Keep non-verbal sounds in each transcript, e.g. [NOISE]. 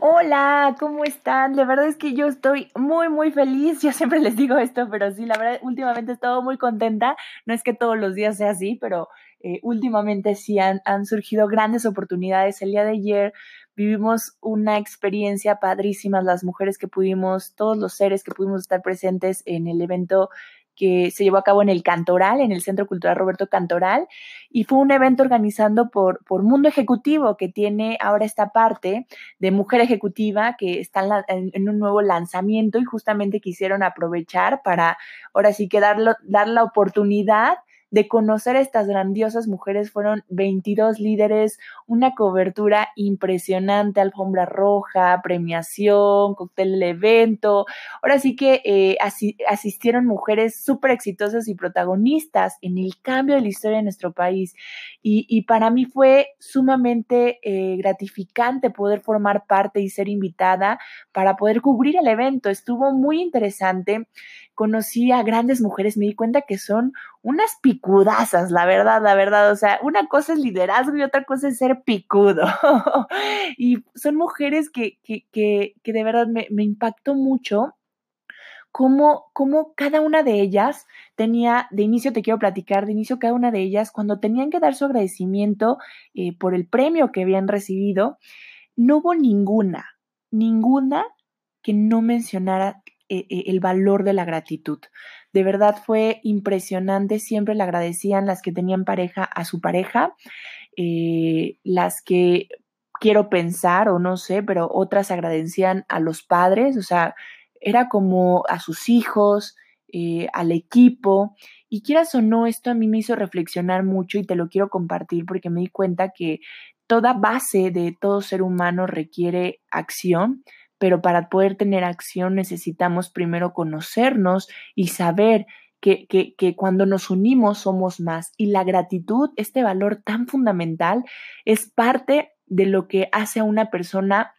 Hola, ¿cómo están? De verdad es que yo estoy muy, muy feliz. Yo siempre les digo esto, pero sí, la verdad, últimamente he estado muy contenta. No es que todos los días sea así, pero eh, últimamente sí han, han surgido grandes oportunidades. El día de ayer vivimos una experiencia padrísima, las mujeres que pudimos, todos los seres que pudimos estar presentes en el evento que se llevó a cabo en el Cantoral, en el Centro Cultural Roberto Cantoral, y fue un evento organizado por, por Mundo Ejecutivo, que tiene ahora esta parte de mujer ejecutiva que está en, un nuevo lanzamiento y justamente quisieron aprovechar para ahora sí que dar la oportunidad de conocer a estas grandiosas mujeres. Fueron 22 líderes, una cobertura impresionante, alfombra roja, premiación, cóctel de evento. Ahora sí que eh, asistieron mujeres súper exitosas y protagonistas en el cambio de la historia de nuestro país. Y, para mí fue sumamente eh, gratificante poder formar parte y ser invitada para poder cubrir el evento. Estuvo muy interesante conocí a grandes mujeres, me di cuenta que son unas picudazas, la verdad, la verdad. O sea, una cosa es liderazgo y otra cosa es ser picudo. [LAUGHS] y son mujeres que, que, que, que de verdad me, impactó mucho cómo, cómo, cada una de ellas tenía, de inicio te quiero platicar, de inicio cada una de ellas, cuando tenían que dar su agradecimiento eh, por el premio que habían recibido, no hubo ninguna, ninguna que no mencionara eh, eh, el valor de la gratitud. De verdad fue impresionante, siempre le agradecían las que tenían pareja a su pareja, eh, las que quiero pensar o no sé, pero otras agradecían a los padres, o sea, era como a sus hijos, al equipo. Y quieras o no, esto a mí me hizo reflexionar mucho y te lo quiero compartir porque me di cuenta que toda base de todo ser humano requiere acción, pero para poder tener acción necesitamos primero conocernos y saber que, que, que, cuando nos unimos somos más. Y la gratitud, este valor tan fundamental, es parte de lo que hace a una persona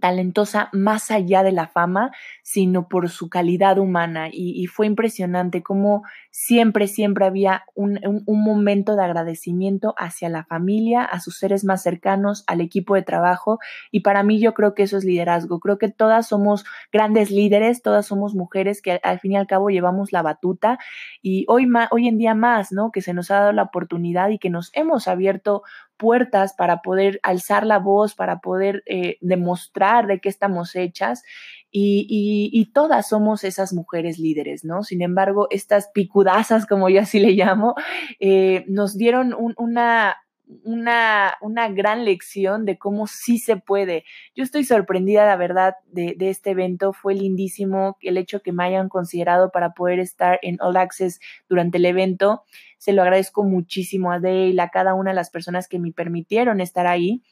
talentosa más allá de la fama, sino por su calidad humana. Y, fue impresionante cómo siempre, siempre había un, un, momento de agradecimiento hacia la familia, a sus seres más cercanos, al equipo de trabajo. Y para mí yo creo que eso es liderazgo. Creo que todas somos grandes líderes, todas somos mujeres que al fin y al cabo llevamos la batuta. Y hoy, hoy en día más, ¿no? Que se nos ha dado la oportunidad y que nos hemos abierto puertas para poder alzar la voz, para poder eh, demostrar de qué estamos hechas y, todas somos esas mujeres líderes, ¿no? Sin embargo, estas picudazas, como yo así le llamo, eh, nos dieron una, una, una, gran lección de cómo sí se puede. Yo estoy sorprendida, la verdad, de, este evento. Fue lindísimo el hecho que me hayan considerado para poder estar en All Access durante el evento. Se lo agradezco muchísimo a Dale, a cada una de las personas que me permitieron estar ahí.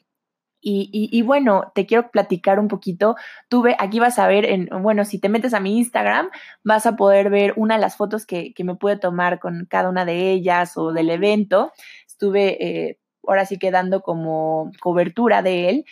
Y, y, bueno, te quiero platicar un poquito. Tuve, aquí vas a ver, en, bueno, si te metes a mi Instagram, vas a poder ver una de las fotos que, que me pude tomar con cada una de ellas o del evento. Estuve eh, ahora sí quedando como cobertura de él.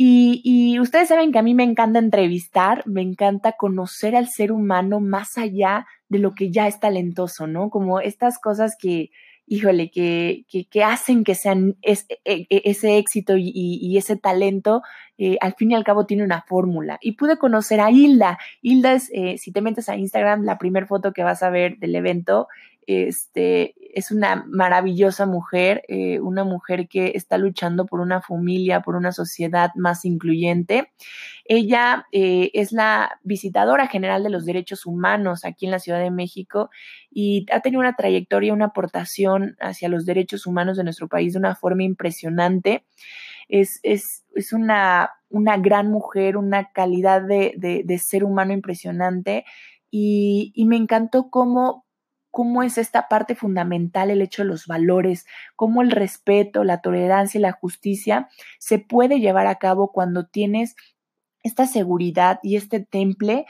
Y, ustedes saben que a mí me encanta entrevistar, me encanta conocer al ser humano más allá de lo que ya es talentoso, ¿no? Como estas cosas que, híjole, que, que, hacen que sean e, e, ese éxito y, ese talento, eh, al fin y al cabo tiene una fórmula. Y pude conocer a Hilda. Hilda es, eh, si te metes a Instagram, la primera foto que vas a ver del evento este, es una maravillosa mujer, eh, una mujer que está luchando por una familia, por una sociedad más incluyente. Ella eh, es la visitadora general de los derechos humanos aquí en la Ciudad de México y ha tenido una trayectoria, una aportación hacia los derechos humanos de nuestro país de una forma impresionante. Es, es, es una, una, gran mujer, una calidad de, de, ser humano impresionante y, y me encantó cómo cómo es esta parte fundamental el hecho de los valores, cómo el respeto, la tolerancia y la justicia se puede llevar a cabo cuando tienes esta seguridad y este temple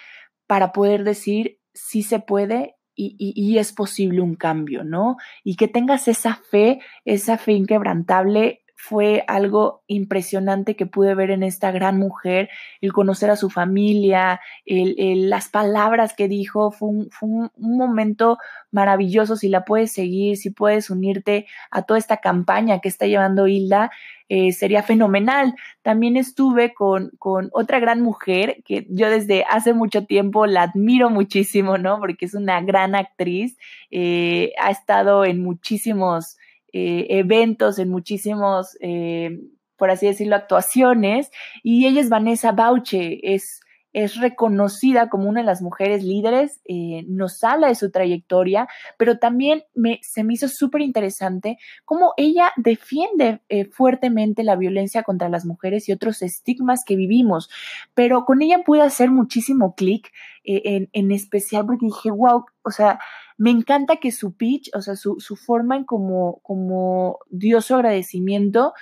para poder decir si se puede y, es posible un cambio, ¿no? Y que tengas esa fe, esa fe inquebrantable fue algo impresionante que pude ver en esta gran mujer, el conocer a su familia, el, las palabras que dijo, fue, un, momento maravilloso, si la puedes seguir, si puedes unirte a toda esta campaña que está llevando Hilda, eh, sería fenomenal. También estuve con, con otra gran mujer que yo desde hace mucho tiempo la admiro muchísimo, ¿no? Porque es una gran actriz, eh, ha estado en muchísimos eh, eventos, en muchísimos, eh, por así decirlo, actuaciones. Y ella es Vanessa Bauche, es, es reconocida como una de las mujeres líderes, eh, nos habla de su trayectoria, pero también me, se me hizo súper interesante cómo ella defiende fuertemente la violencia contra las mujeres y otros estigmas que vivimos. Pero con ella pude hacer muchísimo clic, en, en especial porque dije, wow, o sea, me encanta que su pitch, o sea, su, forma en como, como dio su agradecimiento,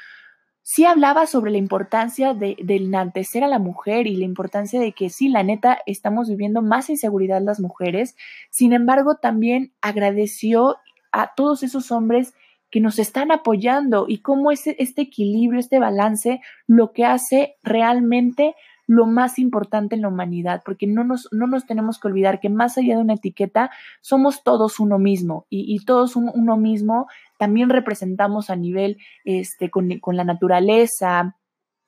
sí hablaba sobre la importancia de, enaltecer a la mujer y la importancia de que sí, la neta, estamos viviendo más inseguridad las mujeres. Sin embargo, también agradeció a todos esos hombres que nos están apoyando y cómo ese, este equilibrio, este balance, lo que hace realmente lo más importante en la humanidad, porque no nos, no nos tenemos que olvidar que más allá de una etiqueta, somos todos uno mismo y, todos uno mismo también representamos a nivel este, con, la naturaleza,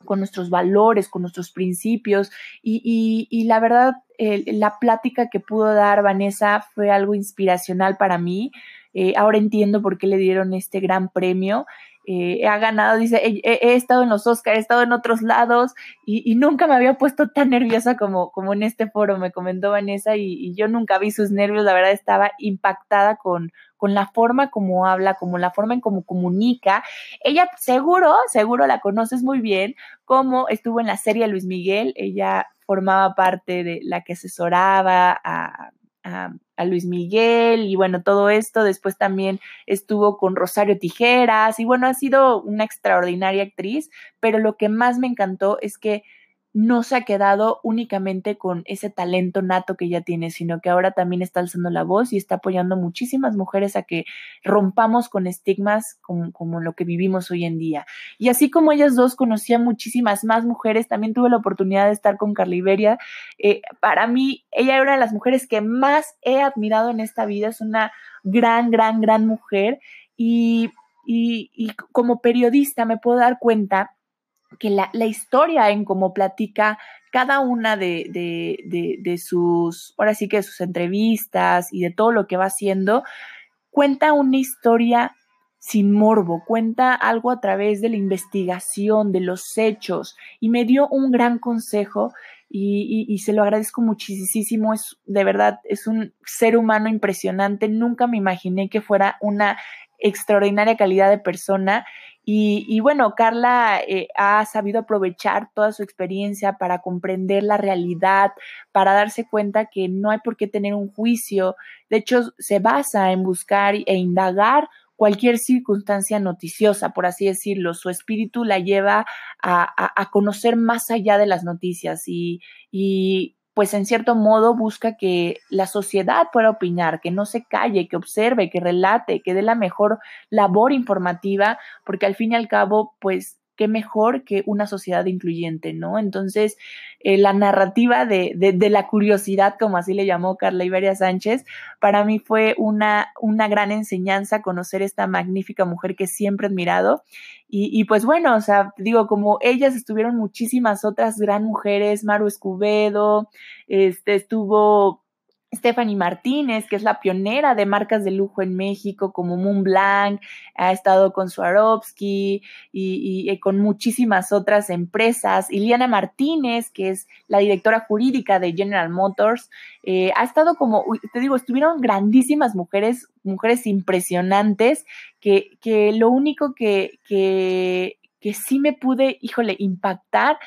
con nuestros valores, con nuestros principios. Y, la verdad, la plática que pudo dar Vanessa fue algo inspiracional para mí. Eh, ahora entiendo por qué le dieron este gran premio eh, ha ganado, dice, he, estado en los Oscars, he estado en otros lados y, nunca me había puesto tan nerviosa como, como en este foro, me comentó Vanessa y, yo nunca vi sus nervios, la verdad estaba impactada con, con la forma como habla, como la forma en cómo comunica. Ella seguro, seguro la conoces muy bien, como estuvo en la serie Luis Miguel, ella formaba parte de la que asesoraba a a, Luis Miguel y bueno, todo esto. Después también estuvo con Rosario Tijeras y bueno, ha sido una extraordinaria actriz, pero lo que más me encantó es que no se ha quedado únicamente con ese talento nato que ya tiene, sino que ahora también está alzando la voz y está apoyando muchísimas mujeres a que rompamos con estigmas como, lo que vivimos hoy en día. Y así como ellas dos conocían muchísimas más mujeres, también tuve la oportunidad de estar con Carla Iberia. Eh, para mí, ella era una de las mujeres que más he admirado en esta vida, es una gran, gran, gran mujer y, y como periodista me puedo dar cuenta que la, historia en cómo platica cada una de, de, sus, ahora sí que de sus entrevistas y de todo lo que va haciendo, cuenta una historia sin morbo, cuenta algo a través de la investigación, de los hechos, y me dio un gran consejo y, y, se lo agradezco muchísimo. Es de verdad, es un ser humano impresionante. Nunca me imaginé que fuera una extraordinaria calidad de persona y, bueno, Carla eh, ha sabido aprovechar toda su experiencia para comprender la realidad, para darse cuenta que no hay por qué tener un juicio. De hecho, se basa en buscar e indagar cualquier circunstancia noticiosa, por así decirlo. Su espíritu la lleva a, conocer más allá de las noticias y pues en cierto modo busca que la sociedad pueda opinar, que no se calle, que observe, que relate, que dé la mejor labor informativa, porque al fin y al cabo, pues qué mejor que una sociedad incluyente, ¿no? Entonces, eh, la narrativa de, de, la curiosidad, como así le llamó Carla Iberia Sánchez, para mí fue una, una gran enseñanza conocer esta magnífica mujer que siempre he admirado. Y, pues bueno, o sea, digo, como ellas estuvieron muchísimas otras gran mujeres, Maru Escubedo, este, estuvo Stephanie Martínez, que es la pionera de marcas de lujo en México, como Moonblanc, ha estado con Swarovski y, con muchísimas otras empresas. Iliana Martínez, que es la directora jurídica de General Motors, eh, ha estado como, te digo, estuvieron grandísimas mujeres, mujeres impresionantes, que, que lo único que, que, que sí me pude, híjole, impactar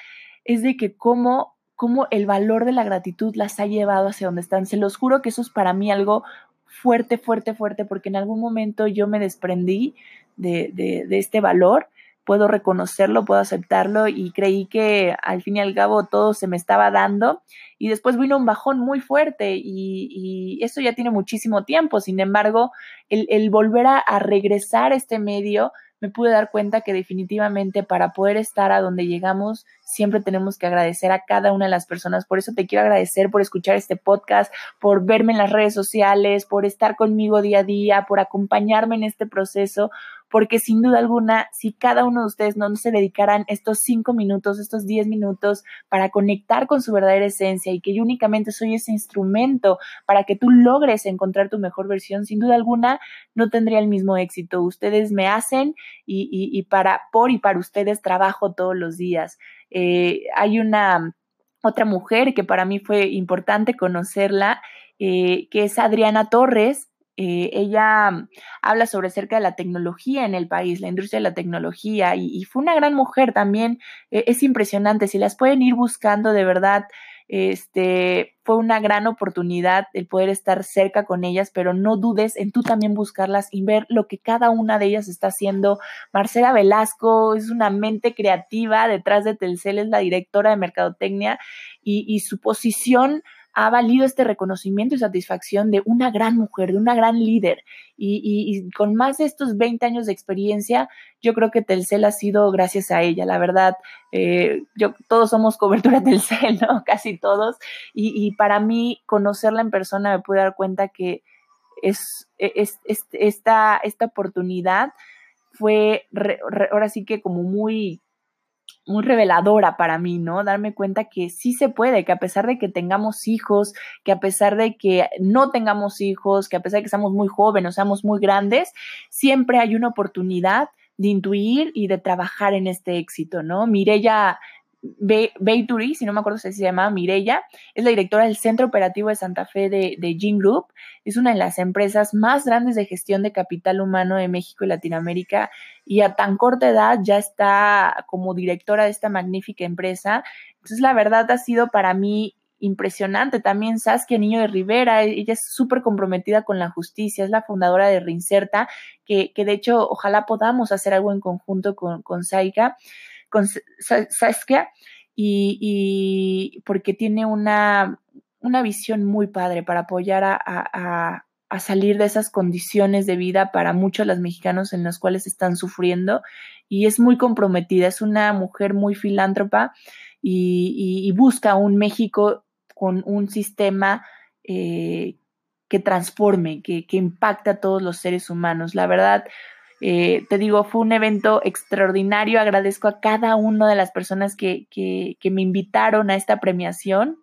es de que cómo cómo el valor de la gratitud las ha llevado hacia donde están. Se los juro que eso es para mí algo fuerte, fuerte, fuerte, porque en algún momento yo me desprendí de, de, este valor, puedo reconocerlo, puedo aceptarlo y creí que al fin y al cabo todo se me estaba dando. Y después vino un bajón muy fuerte y, eso ya tiene muchísimo tiempo, sin embargo, el, volver a, a regresar a este medio me pude dar cuenta que definitivamente para poder estar a donde llegamos, siempre tenemos que agradecer a cada una de las personas. Por eso te quiero agradecer por escuchar este podcast, por verme en las redes sociales, por estar conmigo día a día, por acompañarme en este proceso, porque sin duda alguna, si cada uno de ustedes no se dedicaran estos cinco minutos, estos diez minutos para conectar con su verdadera esencia y que yo únicamente soy ese instrumento para que tú logres encontrar tu mejor versión, sin duda alguna no tendría el mismo éxito. Ustedes me hacen y, para, por y para ustedes trabajo todos los días. Eh, hay una otra mujer que para mí fue importante conocerla, eh, que es Adriana Torres. Eh, ella habla sobre acerca de la tecnología en el país, la industria de la tecnología, y, fue una gran mujer también. Eh, es impresionante, si las pueden ir buscando de verdad, este, fue una gran oportunidad el poder estar cerca con ellas, pero no dudes en tú también buscarlas y ver lo que cada una de ellas está haciendo. Marcela Velasco es una mente creativa detrás de Telcel, es la directora de Mercadotecnia y su posición ha valido este reconocimiento y satisfacción de una gran mujer, de una gran líder. Y, con más de estos 20 años de experiencia, yo creo que Telcel ha sido gracias a ella. La verdad, eh, yo, todos somos cobertura [LAUGHS] Telcel, ¿no? Casi todos. Y, para mí, conocerla en persona me pude dar cuenta que es, es, esta, esta oportunidad fue ahora sí que como muy muy reveladora para mí, ¿no? Darme cuenta que sí se puede, que a pesar de que tengamos hijos, que a pesar de que no tengamos hijos, que a pesar de que seamos muy jóvenes o seamos muy grandes, siempre hay una oportunidad de intuir y de trabajar en este éxito, ¿no? Mirella Beituri, si no me acuerdo si se llama Mirella, es la directora del Centro Operativo de Santa Fe de, de Gene Group. Es una de las empresas más grandes de gestión de capital humano de México y Latinoamérica y a tan corta edad ya está como directora de esta magnífica empresa. Entonces, la verdad ha sido para mí impresionante. También Saskia Niño de Rivera, ella es súper comprometida con la justicia, es la fundadora de Reinserta, que, que, de hecho ojalá podamos hacer algo en conjunto con, con Saika con Saskia y, porque tiene una, una, visión muy padre para apoyar a, salir de esas condiciones de vida para muchos los mexicanos en los cuales están sufriendo y es muy comprometida, es una mujer muy filántropa y, busca un México con un sistema eh, que transforme, que, que impacte a todos los seres humanos. La verdad, eh, te digo, fue un evento extraordinario. Agradezco a cada una de las personas que, que, que me invitaron a esta premiación.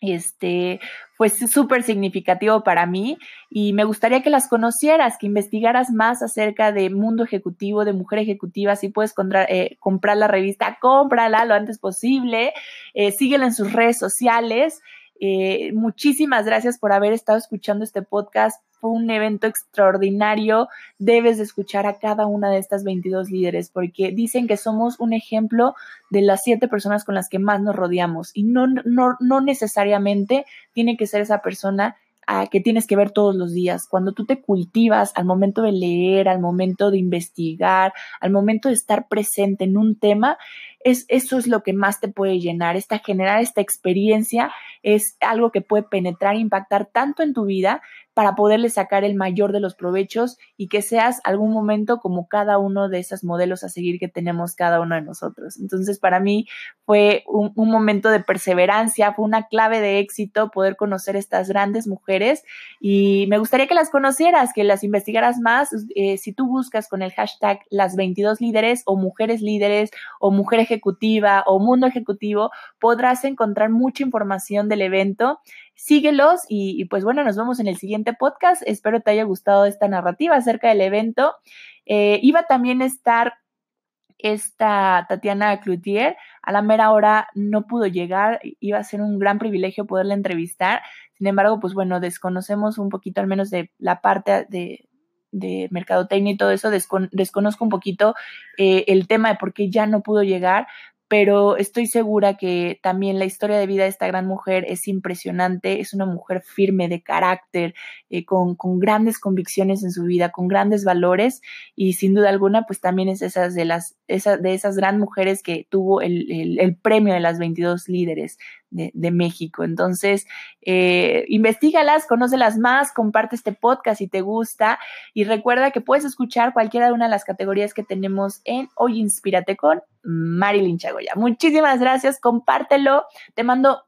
Este fue súper significativo para mí y me gustaría que las conocieras, que investigaras más acerca de mundo ejecutivo, de mujer ejecutiva. Si puedes eh, comprar la revista, cómprala lo antes posible. Eh, síguela en sus redes sociales. Eh, muchísimas gracias por haber estado escuchando este podcast fue un evento extraordinario. Debes de escuchar a cada una de estas 22 líderes porque dicen que somos un ejemplo de las siete personas con las que más nos rodeamos y no, no, no necesariamente tiene que ser esa persona a que tienes que ver todos los días. Cuando tú te cultivas al momento de leer, al momento de investigar, al momento de estar presente en un tema, es, eso es lo que más te puede llenar. Esta generar esta experiencia es algo que puede penetrar e impactar tanto en tu vida para poderle sacar el mayor de los provechos y que seas algún momento como cada uno de esos modelos a seguir que tenemos cada uno de nosotros. Entonces, para mí fue un, momento de perseverancia, fue una clave de éxito poder conocer estas grandes mujeres y me gustaría que las conocieras, que las investigaras más. Eh, si tú buscas con el hashtag las 22 líderes o mujeres líderes o mujer ejecutiva o mundo ejecutivo, podrás encontrar mucha información del evento síguelos y, pues bueno, nos vemos en el siguiente podcast. Espero te haya gustado esta narrativa acerca del evento. Eh, iba también a estar esta Tatiana Cloutier, a la mera hora no pudo llegar, iba a ser un gran privilegio poderla entrevistar. Sin embargo, pues bueno, desconocemos un poquito al menos de la parte de, de mercadotecnia y todo eso, desconozco un poquito eh, el tema de por qué ya no pudo llegar, pero estoy segura que también la historia de vida de esta gran mujer es impresionante, es una mujer firme de carácter, eh, con, grandes convicciones en su vida, con grandes valores y sin duda alguna pues también es esas de, las, de esas gran mujeres que tuvo el, el premio de las 22 líderes de, México. Entonces, eh, investigalas, conócelas más, comparte este podcast si te gusta y recuerda que puedes escuchar cualquiera de una de las categorías que tenemos en Hoy Inspírate con Marilyn Chagoya. Muchísimas gracias, compártelo, te mando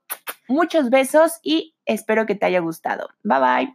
muchos besos y espero que te haya gustado. Bye bye.